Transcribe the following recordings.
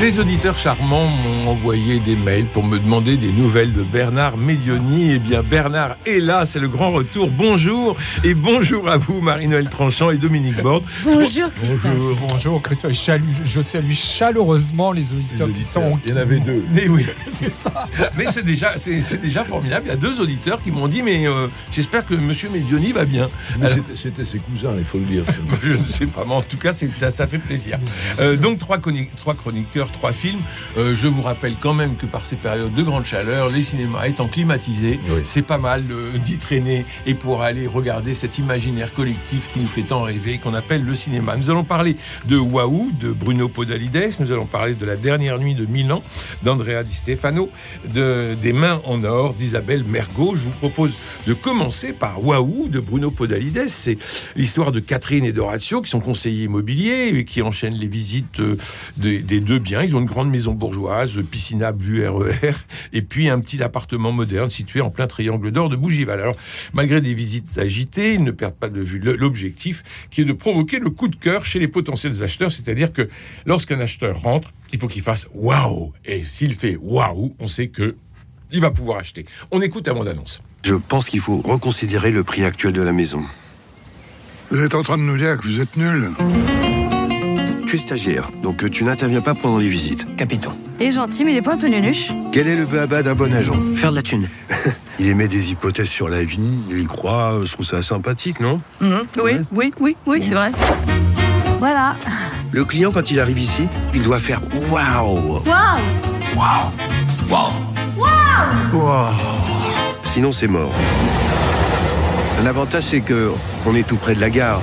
Des auditeurs charmants m'ont envoyé des mails pour me demander des nouvelles de Bernard Medioni. Eh bien, Bernard est là, c'est le grand retour. Bonjour et bonjour à vous, Marie-Noël Tranchant et Dominique Borde. Bonjour, Bonjour, bonjour, Christophe. Je salue, je salue chaleureusement les auditeurs qui sont. Il y en avait deux. Mais oui, C'est ça. mais c'est déjà, c'est, déjà formidable. Il y a deux auditeurs qui m'ont dit, mais euh, j'espère que Monsieur Medioni va bien. C'était- ses cousins, il faut le dire. Je ne sais pas, mais en tout cas, ça, ça fait plaisir. Euh, donc, trois chroniqueurs, trois films. Euh, je vous rappelle quand même que par ces périodes de grande chaleur, les cinémas étant climatisés, Oui. c'est pas mal euh, d'y traîner et pour aller regarder cet imaginaire collectif qui nous fait tant rêver, qu'on appelle le cinéma. Nous allons parler de Waouh, de Bruno Podalides. Nous allons parler de La dernière nuit de Milan, d'Andrea Di Stefano, de Des mains en or, d'Isabelle Mergot. Je vous propose de commencer par Waouh, de Bruno Podalides. C'est l'histoire de Catherine et d'Horatio, qui sont conseillers immobiliers et qui enchaînent les visites euh, des, des deux biens. Ils ont une grande maison bourgeoise, piscinable vue RER, et puis un petit appartement moderne situé en plein triangle d'or de Bougival. Alors, malgré des visites agitées, ils ne perdent pas de vue l'objectif, qui est de provoquer le coup de cœur chez les potentiels acheteurs, c'est-à-dire que lorsqu'un acheteur rentre, il faut qu'il fasse waouh. Et s'il fait waouh, on sait que il va pouvoir acheter. On écoute avant d'annonce. Je pense qu'il faut reconsidérer le prix actuel de la maison. Vous êtes en train de nous dire que vous êtes nul Tu es stagiaire, donc euh, tu n'interviens pas pendant les visites. Capito. Il est gentil, mais il est pas un peu nunuche. Quel est le béaba d'un bon agent Faire de la thune. Il émet des hypothèses sur la vie, il y croit, je trouve ça sympathique, non Mhm. Oui, oui, oui, oui, c'est vrai. Voilà. Le client, quand il arrive ici, il doit faire waouh Sinon, c'est mort. L'avantage, c'est que on est tout près de la gare.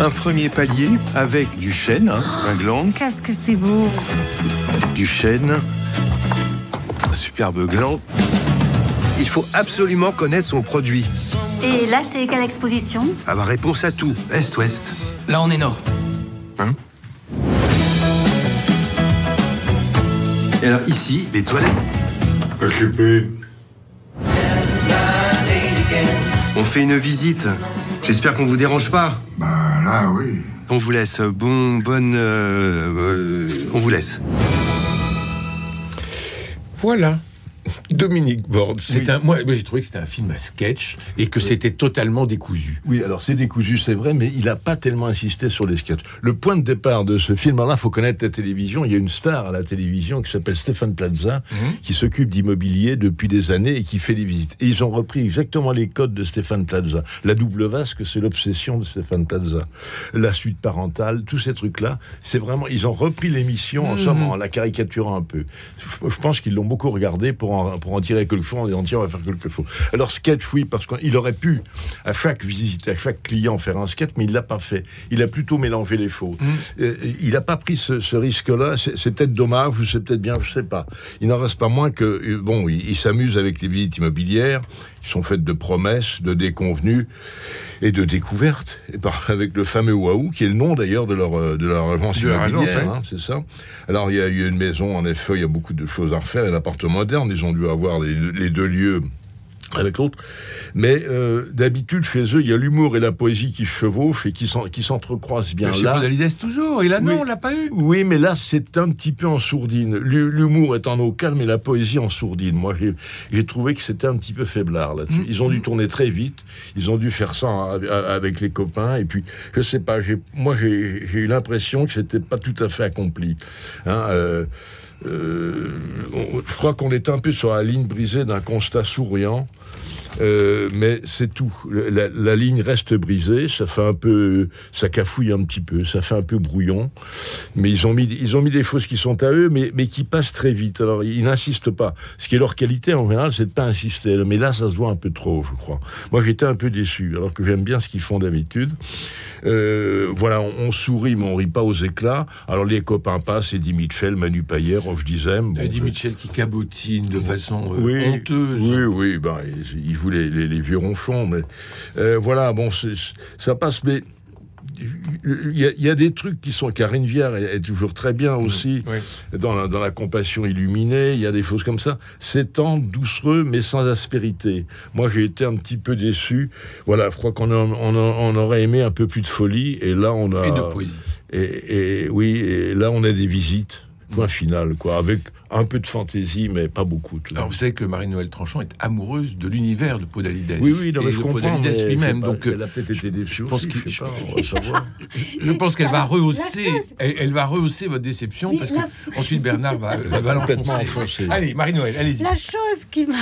Un premier palier avec du chêne, hein, un gland, Qu'est-ce que c'est beau. du chêne, un superbe gland. Il faut absolument connaître son produit. Et là, c'est quelle exposition? Avoir réponse à tout. Est-ouest. Là, on est nord. Et alors ici, les toilettes. Occupé. On fait une visite. J'espère qu'on vous dérange pas. Bah là, oui. On vous laisse. Bon, bonne. euh, euh, on vous laisse. Voilà. Dominique Borde, c'est Oui. un. Moi, j'ai trouvé que c'était un film à sketch et que c'était totalement décousu. Oui, alors c'est décousu, c'est vrai, mais il n'a pas tellement insisté sur les sketchs. Le point de départ de ce film, alors là, il faut connaître la télévision. Il y a une star à la télévision qui s'appelle Stéphane Plaza, qui s'occupe d'immobilier depuis des années et qui fait des visites. Et ils ont repris exactement les codes de Stéphane Plaza. La double vasque, c'est l'obsession de Stéphane Plaza. La suite parentale, tous ces trucs-là, c'est vraiment. Ils ont repris l'émission en somme, en la caricaturant un peu. Je je pense qu'ils l'ont beaucoup regardé pour en, pour en tirer quelque chose, en disant on va faire quelque chose. Alors, sketch, oui, parce qu'il aurait pu, à chaque visite, à chaque client, faire un sketch, mais il l'a pas fait. Il a plutôt mélangé les faux. Euh, il n'a pas pris ce, ce risque-là. C'est peut-être dommage, ou c'est peut-être bien, je sais pas. Il n'en reste pas moins que, euh, bon, il, il s'amuse avec les visites immobilières, qui sont faites de promesses, de déconvenues et de découvertes, et par, avec le fameux Waouh, qui est le nom d'ailleurs de leur, euh, de leur agence De immobilière, hein, c'est ça. Alors, il y a eu une maison, en effet, il y a beaucoup de choses à refaire, un appartement moderne, ils ont dû avoir les, les deux lieux avec l'autre. Mais euh, d'habitude, chez eux, il y a l'humour et la poésie qui chevauchent et qui s'en- qui s'entrecroisent bien Chez là. Podalides toujours. Et là, non, Oui. on l'a pas eu. Oui, mais là, c'est un petit peu en sourdine. L'hu- L'humour est en eau calme et la poésie en sourdine. Moi, j'ai- trouvé que c'était un petit peu faiblard là-dessus. Ils ont dû tourner très vite. Ils ont dû faire ça avec les copains. Et puis, je sais pas, moi, j'ai eu l'impression que c'était pas tout à fait accompli. Hein, euh, euh, je crois qu'on est un peu sur la ligne brisée d'un constat souriant. Euh, mais c'est tout. La, la ligne reste brisée, ça fait un peu, ça cafouille un petit peu, ça fait un peu brouillon. Mais ils ont mis, ils ont mis des fausses qui sont à eux, mais, mais qui passent très vite. Alors ils n'insistent pas. Ce qui est leur qualité en général, c'est de pas insister. Mais là, ça se voit un peu trop, je crois. Moi, j'étais un peu déçu, alors que j'aime bien ce qu'ils font d'habitude. Euh, voilà, on, on sourit, mais on rit pas aux éclats. Alors les copains passent, Eddie Mitchell, Manu Payet, Roche Dizem. bon, Eddie Mitchell qui cabotine de façon euh, oui, honteuse. Oui, oui, ben, il, il les, les vieux ronchons, mais euh, voilà, bon, ça passe, mais il y, a, il y a des trucs qui sont. Karine Viard est, est toujours très bien aussi Oui. dans, la, dans la compassion illuminée. Il y a des choses comme ça. C'est tendre, doucereux, mais sans aspérité. Moi, j'ai été un petit peu déçu. Voilà, je crois qu'on on aurait aimé un peu plus de folie, et là, on a. Et de poésie. Et, et oui, et là, on a des visites. Point final, quoi, avec un peu de fantaisie, mais pas beaucoup. tout. Alors vous savez que Marie-Noël Tranchant est amoureuse de l'univers de Podalides. Oui, oui, non, mais et je de comprends. Lui-même. Donc euh, elle a peut-être été déçue. pense aussi, qu'il- je pense qu'elle va rehausser, elle, elle va rehausser votre déception Mais parce la- que ensuite Bernard va, va l'enfoncer. Allez, Marie-Noël, allez-y. La chose qui m'a-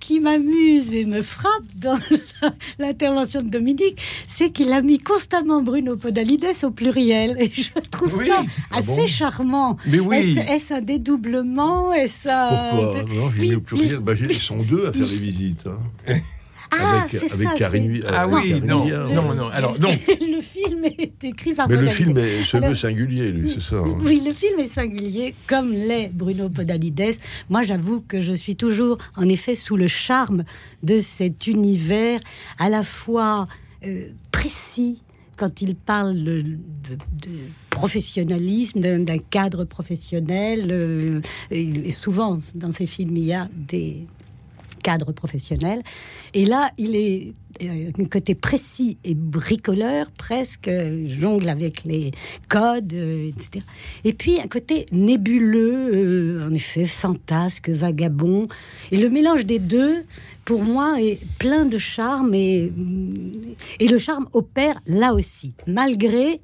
qui m'amuse et me frappe dans l'intervention de Dominique, c'est qu'il a mis constamment Bruno Podalides au pluriel. Et je trouve Oui. ça Ah assez bon? charmant. Mais oui. Est-ce est-ce un dédoublement Est-ce un- Pourquoi Non, Oui, mis au pluriel. il- Bah, ils sont deux à faire les visites. hein. Ah, avec c'est avec ça. Karine Ah avec oui, Karine non, Viard. non, non. Alors donc, le film est écrit par Mais le film est- se Alors- singulier, lui, c'est ça. hein. Oui, le film est singulier, comme l'est Bruno Podalides. Moi, j'avoue que je suis toujours, en effet, sous le charme de cet univers à la fois euh, précis quand il parle de, professionnalisme, d'un cadre professionnel. euh, et souvent, dans ces films, il y a des cadres professionnels. Et là, il est euh, un côté précis et bricoleur, presque euh, jongle avec les codes, euh, etc. Et puis un côté nébuleux, en effet, fantasque, vagabond. Et le mélange des deux, pour moi, est plein de charme et, et le charme opère là aussi, malgré,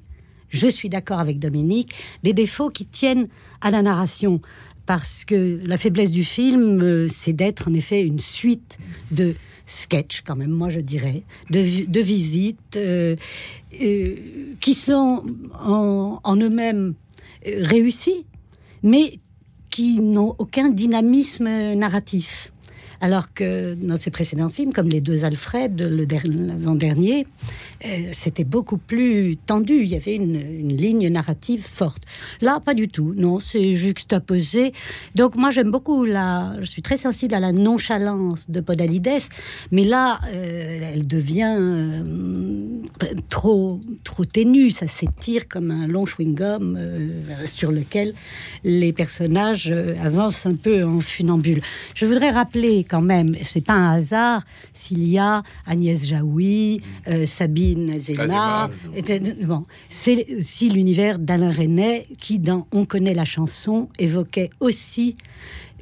je suis d'accord avec Dominique, des défauts qui tiennent à la narration. Parce que la faiblesse du film, euh, c'est d'être en effet une suite de sketchs, quand même, moi je dirais, de, vi- de visites euh, euh, qui sont en, en eux-mêmes réussis, mais qui n'ont aucun dynamisme narratif. Alors que dans ses précédents films, comme les deux Alfred, l'avant-dernier, euh, c'était beaucoup plus tendu. Il y avait une, ligne narrative forte. Là, pas du tout. Non, c'est juxtaposé. Donc moi, j'aime beaucoup la. Je suis très sensible à la nonchalance de Podalides, mais là, euh, elle devient euh, trop trop ténue. Ça s'étire comme un long chewing-gum sur lequel les personnages avancent un peu en funambule. Je voudrais rappeler quand même, c'est pas un hasard s'il y a Agnès Jaoui, euh, Sabine Zema. Bon, c'est aussi l'univers d'Alain Resnais qui, dans On connaît la chanson, évoquait aussi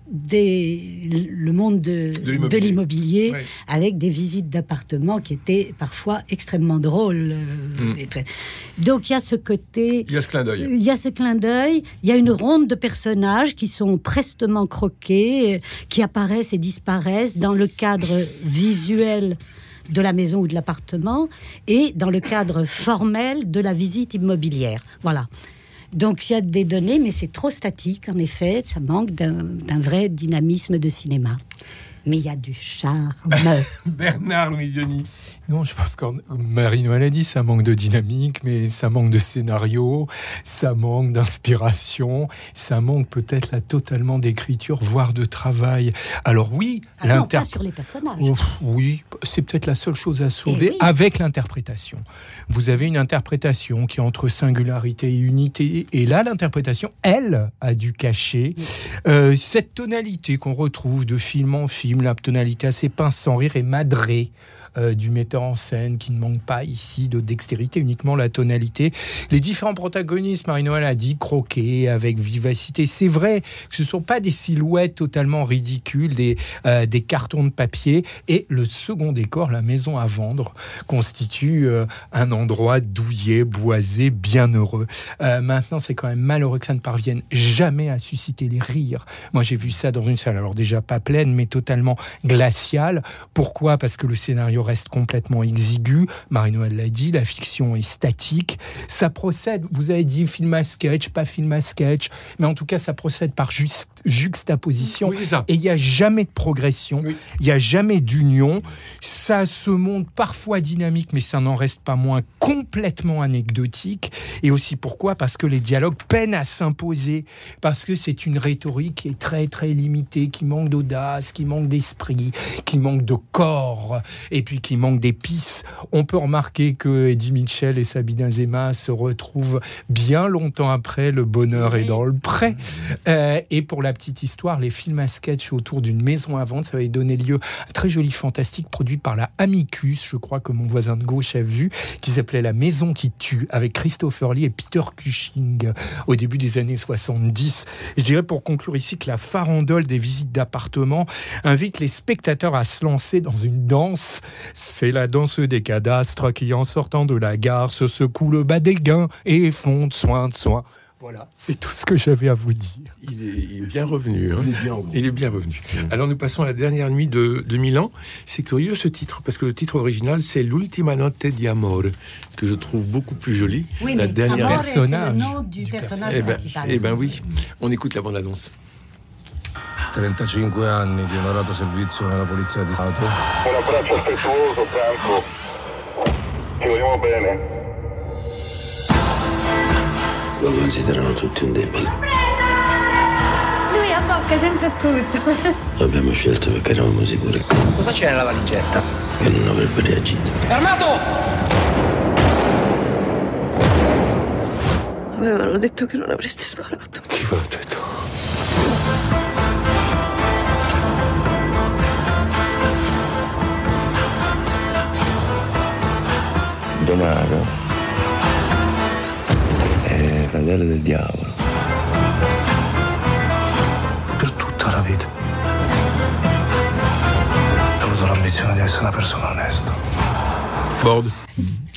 des, le monde de, De l'immobilier. de avec des visites d'appartements qui étaient parfois extrêmement drôles. euh, Mm. et très- Donc il y a ce côté il y a ce clin d'œil. il y a ce clin d'œil, il y a une ronde de personnages qui sont prestement croqués, euh, qui apparaissent et disparaissent dans le cadre visuel de la maison ou de l'appartement et dans le cadre formel de la visite immobilière. Voilà. Donc il y a des données, mais c'est trop statique, en effet, ça manque d'un vrai dynamisme de cinéma. Mais il y a du charme. Bernard Milioni. Non, je pense que Marie-Noël a dit, ça manque de dynamique, mais ça manque de scénario, ça manque d'inspiration, ça manque peut-être là totalement d'écriture, voire de travail. Alors oui, Ah non, pas l'inter- sur les personnages. Ouf, oui, c'est peut-être la seule chose à sauver Eh oui. avec l'interprétation. Vous avez une interprétation qui est entre singularité et unité, et là, l'interprétation, elle, a dû cacher euh, cette tonalité qu'on retrouve de film en film, la tonalité assez pince sans rire et madrée. Euh, du metteur en scène qui ne manque pas ici de dextérité, uniquement la tonalité. Les différents protagonistes, Marie-Noël a dit croquer avec vivacité. C'est vrai que ce ne sont pas des silhouettes totalement ridicules, des, euh, des cartons de papier. Et le second décor, la maison à vendre, constitue euh, un endroit douillet, boisé, bien heureux. Euh, maintenant, c'est quand même malheureux que ça ne parvienne jamais à susciter les rires. Moi, j'ai vu ça dans une salle, alors déjà pas pleine, mais totalement glaciale. Pourquoi? Parce que le scénario reste complètement exigu. Marie-Noël l'a dit, la fiction est statique. Ça procède, vous avez dit film à sketch, pas film à sketch, mais en tout cas, ça procède par juste juxtaposition. Oui, ça. Et il n'y a jamais de progression, il Oui. n'y a jamais d'union. Ça se montre parfois dynamique, mais ça n'en reste pas moins complètement anecdotique. Et aussi pourquoi? Parce que les dialogues peinent à s'imposer, parce que c'est une rhétorique qui est très très limitée, qui manque d'audace, qui manque d'esprit, qui manque de corps, et puis qui manque d'épices. On peut remarquer que Eddie Mitchell et Sabine Azema se retrouvent bien longtemps après. Le bonheur est dans le pré. Euh, et pour la petite histoire, les films à sketch autour d'une maison à vendre, ça avait donné lieu à un très joli fantastique produit par la Amicus, je crois que mon voisin de gauche a vu, qui s'appelait La Maison qui tue, avec Christopher Lee et Peter Cushing au début des années 70. Je dirais pour conclure ici que la farandole des visites d'appartements invite les spectateurs à se lancer dans une danse. C'est la danse des cadastres qui, en sortant de la gare, se secoue le bas des gains et font de soin de soin. Voilà, c'est tout ce que j'avais à vous dire. Il est, il est bien revenu. hein. Il est bien revenu. Il est bien revenu. Alors nous passons à la dernière nuit de, de Milan. C'est curieux ce titre, parce que le titre original, c'est L'ultima notte di amore, que je trouve beaucoup plus joli. Oui, la mais dernière Amore, c'est le personnage nom du, du personnage Eh ben, principal. eh ben oui, on écoute la bande-annonce. 35 anni di onorato servizio nella polizia di Stato. Un abbraccio affettuoso, Franco. Ci vogliamo bene. Lo considerano tutti un debole. Lui abbocca sempre a tutto. Abbiamo scelto perché eravamo sicuri Cosa c'è nella valigetta? che non avrebbe reagito. Armato! Avevano detto che non avresti sparato. Chi va detto? Denaro è fratello del diavolo. Per tutta la vita. Ho avuto l'ambizione di essere una persona onesta. Borde.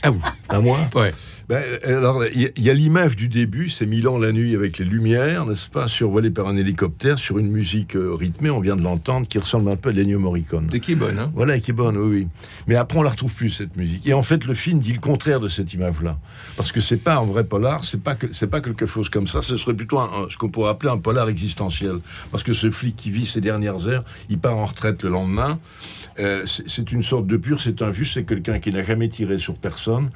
À vous. À moi Ouais. Ben, alors, il y a- il y a, l'image du début, c'est Milan la nuit avec les lumières, n'est-ce pas, survolé par un hélicoptère, sur une musique euh, rythmée, on vient de l'entendre, qui ressemble un peu à l'Ennio Morricone. Et qui est bonne, hein? Voilà, qui est bonne, oui, oui. Mais après, on la retrouve plus, cette musique. Et en fait, le film dit le contraire de cette image-là. Parce que c'est pas un vrai polar, c'est pas, que- pas quelque chose comme ça, ce serait plutôt un- ce qu'on pourrait appeler un polar existentiel. Parce que ce flic qui vit ses dernières heures, il part en retraite le lendemain. Euh, c'est c'est une sorte de pur, c'est un juste, c'est quelqu'un qui n'a jamais tiré sur personne.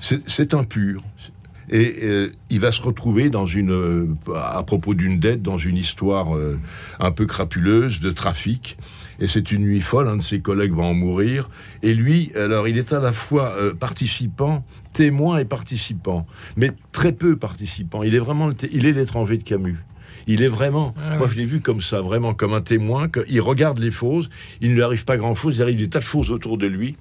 C'est c'est un pur. Et euh, il va se retrouver dans une, euh, à propos d'une dette, dans une histoire euh, un peu crapuleuse de trafic. Et c'est une nuit folle, un de ses collègues va en mourir. Et lui, alors, il est à la fois participant, témoin et participant, mais très peu participant. Il est vraiment, il est l'étranger de Camus. Il est vraiment, Ah moi je l'ai vu comme ça, vraiment comme un témoin. que- il regarde les fausses, il ne lui arrive pas grand-chose, il arrive des tas de fausses autour de lui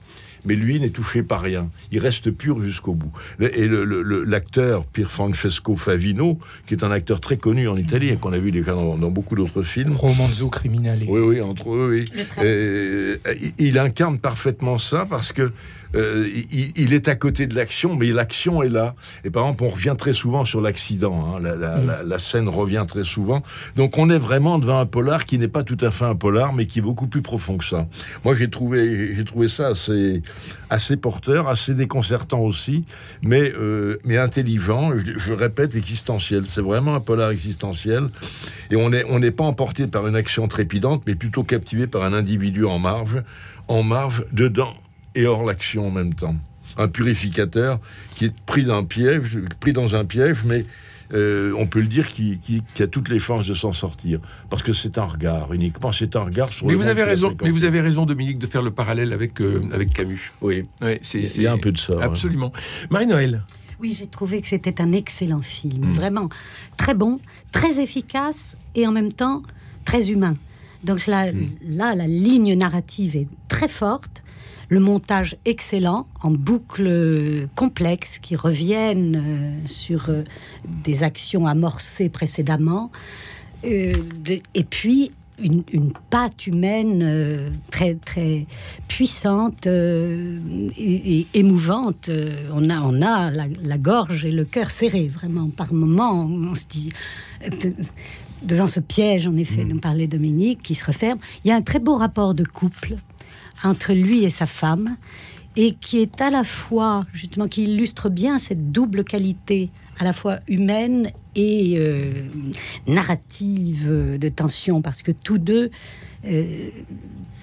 mais lui n'est touché par rien. Il reste pur jusqu'au bout. Et le- le- le- l'acteur Pier Francesco Favino, qui est un acteur très connu en Italie et qu'on a vu déjà dans, dans beaucoup d'autres films. Romanzo criminale. Oui, oui, entre eux, oui. Euh, il- incarne parfaitement ça parce que euh, il, il est à côté de l'action, mais l'action est là. Et par exemple, on revient très souvent sur l'accident. hein. La, la- la- la scène revient très souvent. Donc, on est vraiment devant un polar qui n'est pas tout à fait un polar, mais qui est beaucoup plus profond que ça. Moi, j'ai trouvé, j'ai trouvé ça assez, assez porteur, assez déconcertant aussi, mais, euh, mais intelligent. Je, répète, existentiel. C'est vraiment un polar existentiel. Et on n'est on pas emporté par une action trépidante, mais plutôt captivé par un individu en marge, en marge, dedans et hors l'action en même temps. Un purificateur qui est pris piège, pris dans un piège, mais euh, on peut le dire qui, qui- qui a toutes les forces de s'en sortir, parce que c'est un regard uniquement, c'est un regard sur Mais le vous monde avez raison, mais vous avez raison, Dominique, de faire le parallèle avec, euh, avec Camus. Oui, Ouais, c'est, il y a un peu de ça. Absolument. Marie-Noël. Oui, j'ai trouvé que c'était un excellent film, Mm. vraiment très bon, très efficace et en même temps très humain. Donc là, Mm. là, la ligne narrative est très forte. Le montage excellent en boucles complexes qui reviennent euh, sur euh, des actions amorcées précédemment. Euh, et puis une, une patte humaine euh, très très puissante euh, et, et émouvante. On a on a la, la gorge et le cœur serrés vraiment par moments. On se dit devant ce piège en effet dont parlait Dominique qui se referme. Il y a un très beau rapport de couple entre lui et sa femme et qui est à la fois justement qui illustre bien cette double qualité à la fois humaine et euh, narrative de tension parce que tous deux euh,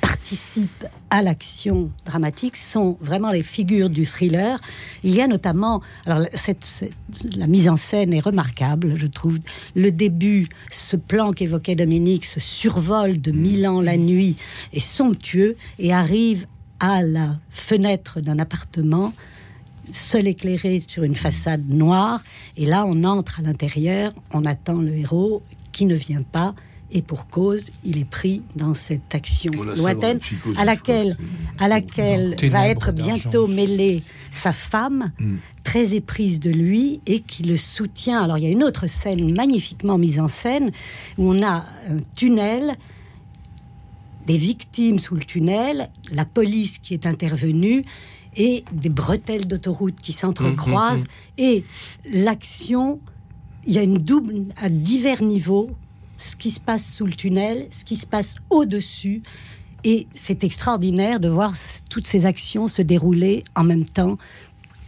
participent à l'action dramatique sont vraiment les figures du thriller. Il y a notamment, alors cette, la mise en scène est remarquable, je trouve. Le début, ce plan qu'évoquait Dominique, ce survol de Milan la nuit est somptueux et arrive à la fenêtre d'un appartement seul éclairé sur une façade noire. Et là, on entre à l'intérieur, on attend le héros qui ne vient pas. Et pour cause, il est pris dans cette action lointaine à laquelle, à laquelle va être bientôt mêlée sa femme, Mm. très éprise de lui et qui le soutient. Alors il y a une autre scène magnifiquement mise en scène où on a un tunnel des victimes sous le tunnel, la police qui est intervenue et des bretelles d'autoroute qui s'entrecroisent Mhm, et l'action, il y a une double à divers niveaux, ce qui se passe sous le tunnel, ce qui se passe au-dessus. Et c'est extraordinaire de voir toutes ces actions se dérouler en même temps,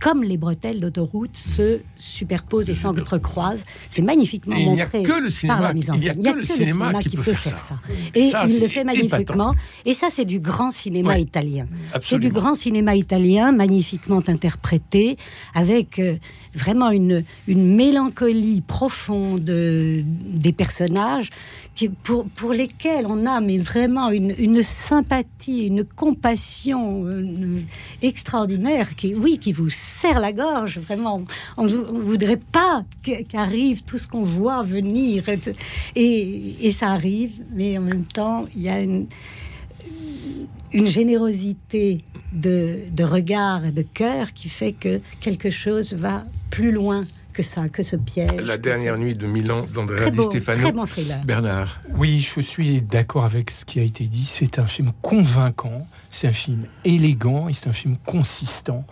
comme les bretelles d'autoroute se superposent et s'entrecroisent. C'est magnifiquement Et il n'y a montré que le par cinéma qui- il y a que le cinéma qui peut faire ça. Et Ça, il le fait magnifiquement. épatant. Et ça, c'est du grand cinéma Ouais, italien. C'est du grand cinéma italien, magnifiquement interprété, avec euh, vraiment une, une mélancolie profonde euh, des personnages, qui, pour, pour lesquels on a mais vraiment une, une sympathie, une compassion euh, extraordinaire, qui, oui, qui vous serre la gorge, vraiment. On ne voudrait pas qu'- qu'arrive tout ce qu'on voit venir. Et, et, ça arrive, mais en même temps, il y a une, une générosité de, de regard et de cœur qui fait que quelque chose va plus loin que ça, que ce piège. La dernière nuit de Milan d'Andrea Di Stefano. très bon thriller. Bernard. Oui, je suis d'accord avec ce qui a été dit. C'est un film convaincant, c'est un film élégant et c'est un film consistant.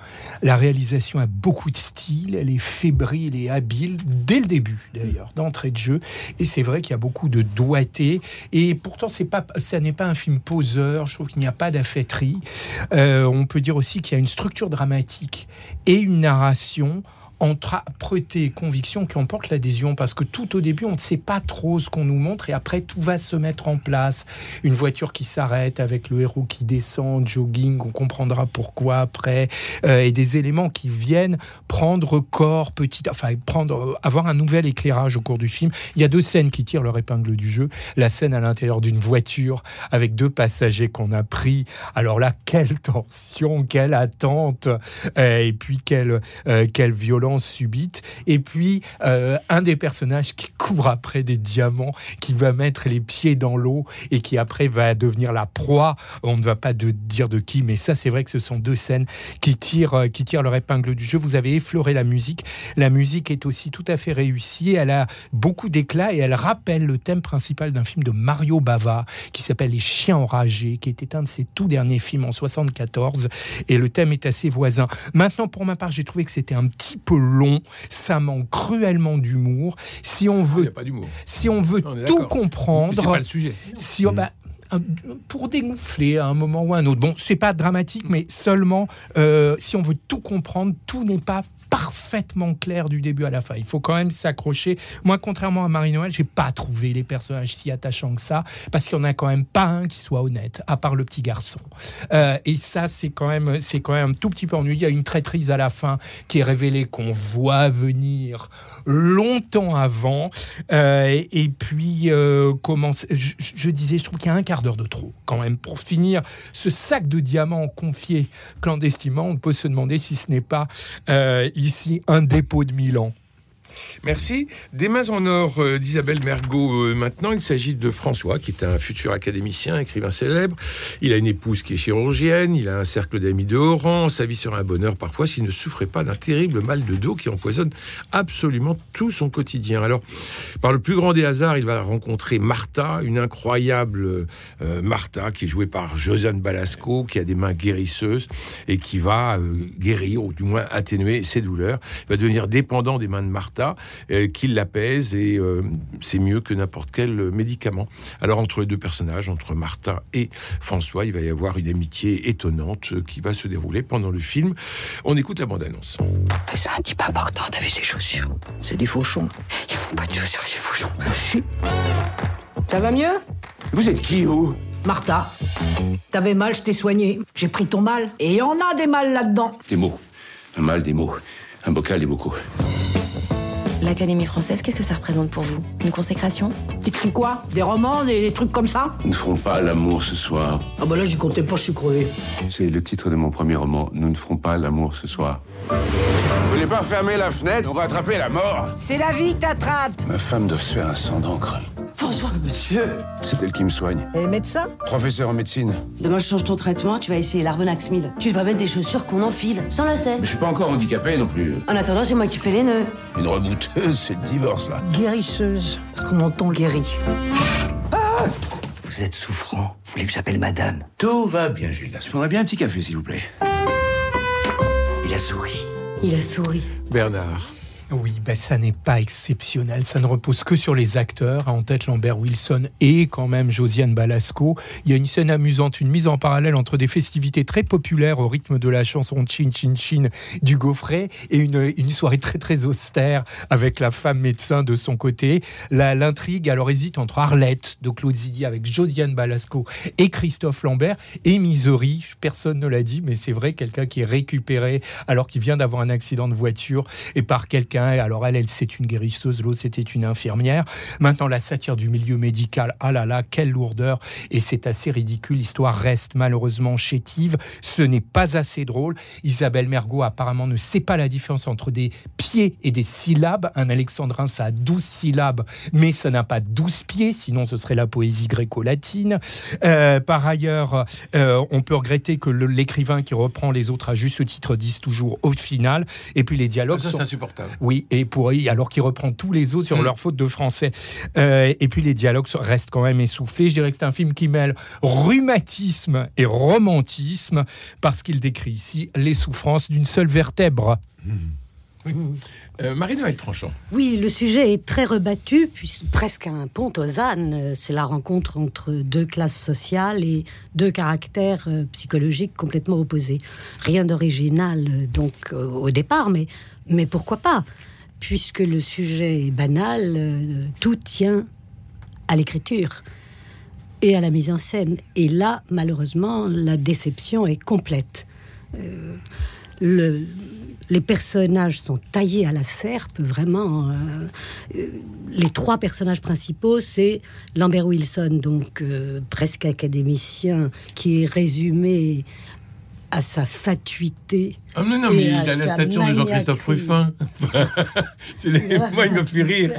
La réalisation a beaucoup de style, elle est fébrile et habile dès le début d'ailleurs, d'entrée de jeu. Et c'est vrai qu'il y a beaucoup de doigté. Et pourtant, c'est pas, ça n'est pas un film poseur. Je trouve qu'il n'y a pas d'affaîtrie. Euh, on peut dire aussi qu'il y a une structure dramatique et une narration entre âpreté et conviction qui emporte l'adhésion parce que tout au début on ne sait pas trop ce qu'on nous montre et après tout va se mettre en place. Une voiture qui s'arrête avec le héros qui descend jogging on comprendra pourquoi après euh, et des éléments qui viennent prendre corps petit enfin prendre avoir un nouvel éclairage au cours du film. Il y a deux scènes qui tirent leur épingle du jeu. La scène à l'intérieur d'une voiture avec deux passagers qu'on a pris. Alors là quelle tension quelle attente euh, et puis quelle euh, quelle violence subite. Et puis, euh, un des personnages qui court après des diamants, qui va mettre les pieds dans l'eau et qui après va devenir la proie. On ne va pas de, dire de qui, mais ça, c'est vrai que ce sont deux scènes qui tirent, euh, qui tirent leur épingle du jeu. Vous avez effleuré la musique. La musique est aussi tout à fait réussie. Elle a beaucoup d'éclat et elle rappelle le thème principal d'un film de Mario Bava qui s'appelle Les Chiens enragés, qui était un de ses tout derniers films en 74. Et le thème est assez voisin. Maintenant, pour ma part, j'ai trouvé que c'était un petit peu long. Ça manque cruellement d'humour. Si on n'y veut, si on veut On tout comprendre, C'est pas le sujet. si on- bah, pour dégonfler à un moment ou à un autre. Bon, c'est pas dramatique, mais seulement euh, si on veut tout comprendre, tout n'est pas parfaitement clair du début à la fin. Il faut quand même s'accrocher. Moi, contrairement à Marie-Noël, j'ai pas trouvé les personnages si attachants que ça, parce qu'il y en a quand même pas un qui soit honnête, à part le petit garçon. Euh, et ça, c'est quand même, c'est quand même un tout petit peu ennuyeux. Il y a une traîtrise à la fin qui est révélée qu'on voit venir longtemps avant. Euh, et, puis, euh, comment je, je disais, je trouve qu'il y a un quart d'heure de trop quand même pour finir ce sac de diamants confié clandestinement. On peut se demander si ce n'est pas ici un dépôt de Milan. Merci. Des mains en or euh, d'Isabelle Mergot. euh, maintenant, il s'agit de François, qui est un futur académicien, écrivain célèbre. Il a une épouse qui est chirurgienne. Il a un cercle d'amis de haut rang. Sa vie serait un bonheur parfois s'il ne souffrait pas d'un terrible mal de dos qui empoisonne absolument tout son quotidien. Alors, par le plus grand des hasards, il va rencontrer Martha, une incroyable euh, Martha, qui est jouée par Josiane Balasco, qui a des mains guérisseuses et qui va guérir, ou du moins atténuer ses douleurs. Il va devenir dépendant des mains de Martha, euh, qui l'apaise et euh, c'est mieux que n'importe quel euh, médicament. Alors entre les deux personnages, entre Martha et François, il va y avoir une amitié étonnante qui va se dérouler pendant le film. On écoute la bande-annonce. C'est un type important, t'as vu ses chaussures C'est des fauchons. Ils font pas de chaussures, ces fauchons. Si. Ça va mieux? Vous êtes qui, vous? Martha, t'avais mal, je t'ai soigné. J'ai pris ton mal. Et il y en a des mal là-dedans. Des mots. Un mal, des mots. Un bocal, des bocaux. L'Académie française, qu'est-ce que ça représente pour vous? Une consécration? T'écris quoi? Des romans, des, des trucs comme ça? Nous ne ferons pas l'amour ce soir. Ah bah là, j'y comptais pas, je suis crevé. C'est le titre de mon premier roman. Nous ne ferons pas l'amour ce soir. Vous voulez pas fermer la fenêtre? On va attraper la mort. C'est la vie que t'attrapes. Ma femme doit se faire un sang d'encre. Monsieur C'est elle qui me soigne. Et médecin Professeur en médecine. Demain, je change ton traitement, tu vas essayer l'Arbonax 1000. Tu devrais mettre des chaussures qu'on enfile, sans lacets. Mais je suis pas encore handicapé non plus. En attendant, c'est moi qui fais les nœuds. Une rebouteuse, c'est le divorce là. Guérisseuse. Parce qu'on entend guéri. Vous êtes souffrant. Vous voulez que j'appelle madame Tout va bien, Gildas. Il faudrait bien un petit café, s'il vous plaît. Il a souri. Il a souri. Bernard. Oui, ben ça n'est pas exceptionnel. Ça ne repose que sur les acteurs. En tête, Lambert Wilson et quand même Josiane Balasco. Il y a une scène amusante, une mise en parallèle entre des festivités très populaires au rythme de la chanson Chin Chin Chin du Gaufret et une, soirée très très austère avec la femme médecin de son côté. L'intrigue alors hésite entre Arlette de Claude Zidi avec Josiane Balasco et Christophe Lambert et Misery. Personne ne l'a dit, mais c'est vrai, quelqu'un qui est récupéré alors qu'il vient d'avoir un accident de voiture et par quelqu'un. Alors elle, elle c'est une guérisseuse, l'autre c'était une infirmière. Maintenant la satire du milieu médical, ah là là, quelle lourdeur et c'est assez ridicule. L'histoire reste malheureusement chétive. Ce n'est pas assez drôle. Isabelle Mergot apparemment ne sait pas la différence entre des pieds et des syllabes. Un alexandrin ça a 12 syllabes, mais ça n'a pas 12 pieds, sinon ce serait la poésie gréco-latine. Euh, par ailleurs, euh, on peut regretter que l'écrivain qui reprend les autres à juste titre dise toujours au final. Et puis les dialogues Ça, sont c'est insupportable. Oui, et pour alors qu'il reprend tous les autres sur Mm. leur faute de français. Euh, et puis les dialogues restent quand même essoufflés. Je dirais que c'est un film qui mêle rhumatisme et romantisme parce qu'il décrit ici les souffrances d'une seule vertèbre. Euh, Marie-Noël Tranchant. Oui, le sujet est très rebattu, puis presque un pont aux ânes. C'est la rencontre entre deux classes sociales et deux caractères euh, psychologiques complètement opposés. Rien d'original, donc, au départ, mais, mais pourquoi pas Puisque le sujet est banal, euh, tout tient à l'écriture et à la mise en scène. Et là, malheureusement, la déception est complète. Euh, le- les personnages sont taillés à la serpe, vraiment. euh, les trois personnages principaux, c'est Lambert Wilson, donc presque académicien, qui est résumé à sa fatuité. Ah non, non, et mais il à a la sa stature de Jean-Christophe. Ruffin. C'est les... Moi, il me fait rire.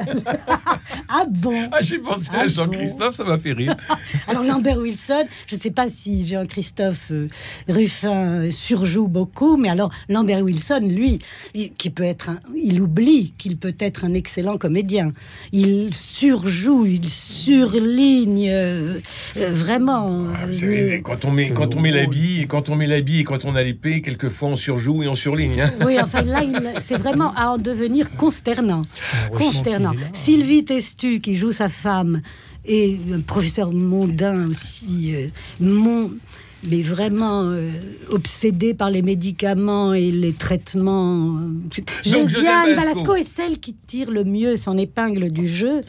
ah bon? Ah, j'ai pensé Ah à Jean-Christophe, ça m'a fait rire. Alors Lambert Wilson, je ne sais pas si Jean-Christophe euh, Ruffin euh, surjoue beaucoup, mais alors Lambert Wilson, lui, il, qui peut être, un- il oublie qu'il peut être un excellent comédien. Il surjoue, il surligne, euh, euh, vraiment. Ah, Vous euh, savez, quand on met, quand on met l'habit, et quand on met l'habit et quand on a l'épée, quelquefois on surjoue et on surligne. hein. Oui, enfin là, c'est vraiment à en devenir consternant. heureusement Consternant. Sylvie Testu, qui joue sa femme, et un professeur mondain aussi, euh, mon- mais vraiment euh, obsédé par les médicaments et les traitements. euh, Josiane. Balasco est celle qui tire le mieux son épingle du jeu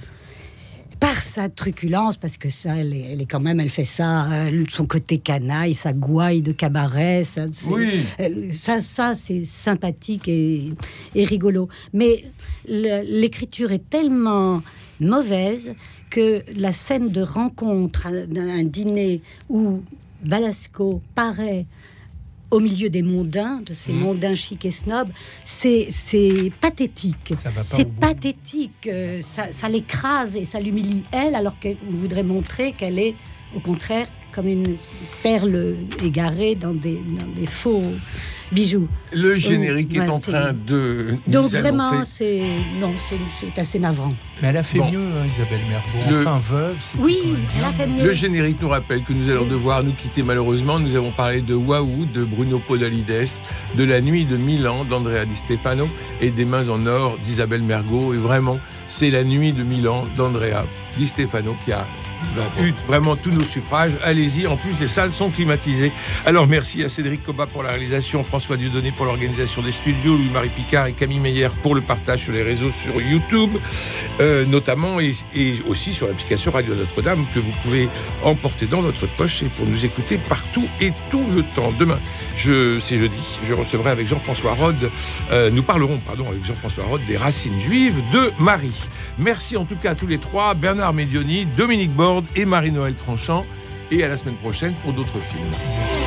par sa truculence, parce que ça, elle est, elle est quand même, elle fait ça, euh, son côté canaille, sa gouaille de cabaret, ça, Oui. elle- ça, ça c'est sympathique et, et rigolo. Mais l'écriture est tellement mauvaise que la scène de rencontre, un, un dîner où Balasco paraît au milieu des mondains, de ces Mhm. mondains chics et snobs, c'est c'est pathétique. C'est pathétique. euh, ça ça l'écrase et ça l'humilie, elle, alors qu'on voudrait montrer qu'elle est, au contraire, comme une perle égarée dans des, dans des faux bijoux. Le générique est ouais, en c'est- train de Donc nous vraiment, annoncer- c'est non, c'est- c'est assez navrant. Mais elle a fait Bon. mieux, hein, Isabelle Mergo. Le- Enfin, veuve, c'est Oui, elle a fait mieux. Le générique nous rappelle que nous allons devoir nous quitter malheureusement. Nous avons parlé de Waouh, de Bruno Podalides, de La Nuit de Milan d'Andrea Di Stefano et des Mains en Or d'Isabelle Mergot. Et vraiment, c'est La Nuit de Milan d'Andrea Di Stefano qui a vraiment tous nos suffrages. Allez-y, en plus les salles sont climatisées. Alors merci à Cédric Coba pour la réalisation, François Dieudonné pour l'organisation des studios, Louis-Marie Picard et Camille Meyer pour le partage sur les réseaux sur YouTube, euh, notamment et, aussi sur l'application Radio Notre-Dame que vous pouvez emporter dans votre poche et pour nous écouter partout et tout le temps. Demain, je, c'est jeudi, je recevrai avec Jean-François Rode, euh, nous parlerons pardon avec Jean-François Rode des racines juives de Marie. Merci en tout cas à tous les trois, Bernard Médioni, Dominique Et Marie-Noël Tranchant. Et à la semaine prochaine pour d'autres films.